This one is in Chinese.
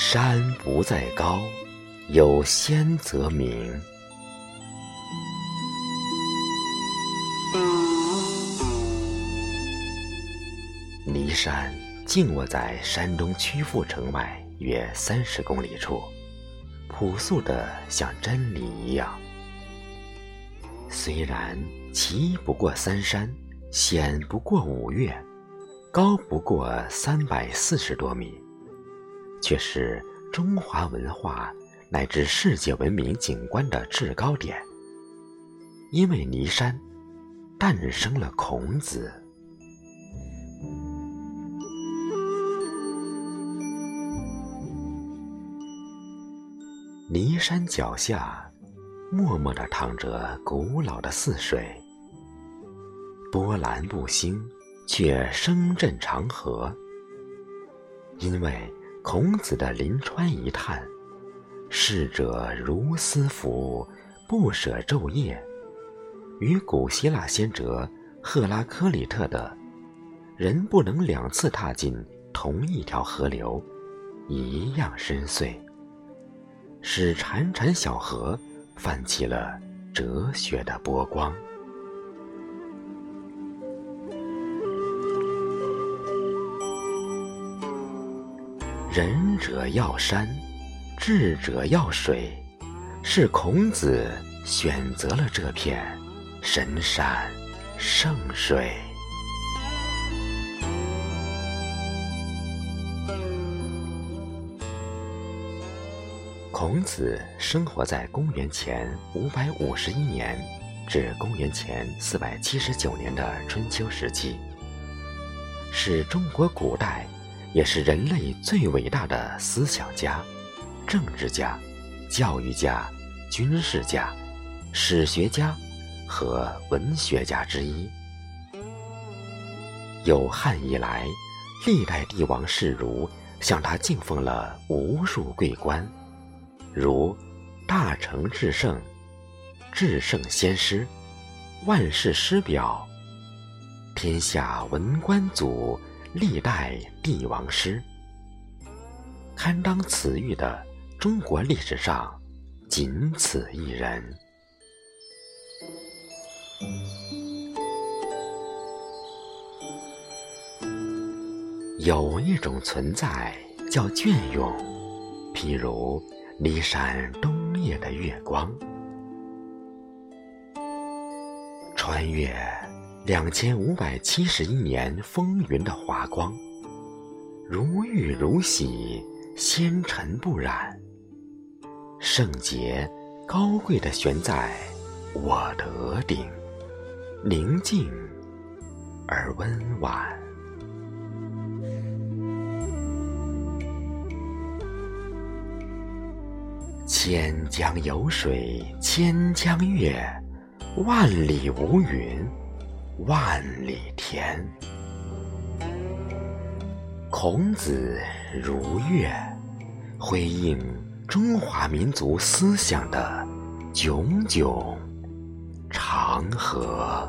山不在高，有仙则名。骊山静卧在山东曲阜城外约三十公里处，朴素的像真理一样。虽然奇不过三山，险不过五岳，高不过三百四十多米，却是中华文化乃至世界文明景观的制高点。因为骊山，诞生了孔子。骊山脚下，默默地淌着古老的泗水，波澜不兴，却声震长河。因为孔子的临川一叹：“逝者如斯夫，不舍昼夜”，与古希腊先哲赫拉克里特的“人不能两次踏进同一条河流”一样深邃。使潺潺小河泛起了哲学的波光。仁者要山，智者要水，是孔子选择了这片神山圣水。孔子生活在公元前五百五十一年至公元前四百七十九年的春秋时期，是中国古代，也是人类最伟大的思想家、政治家、教育家、军事家、史学家和文学家之一。有汉以来，历代帝王世儒向他敬奉了无数桂冠。如大成至圣、至圣先师、万世师表、天下文官祖、历代帝王诗，堪当此誉的中国历史上仅此一人。有一种存在叫隽永，譬如。骊山冬夜的月光，穿越两千五百七十一年风云的华光，如玉如洗，纤尘不染，圣洁高贵的悬在我的额顶，宁静而温婉。千江有水千江月，万里无云万里田。孔子如月，辉映中华民族思想的炯炯长河。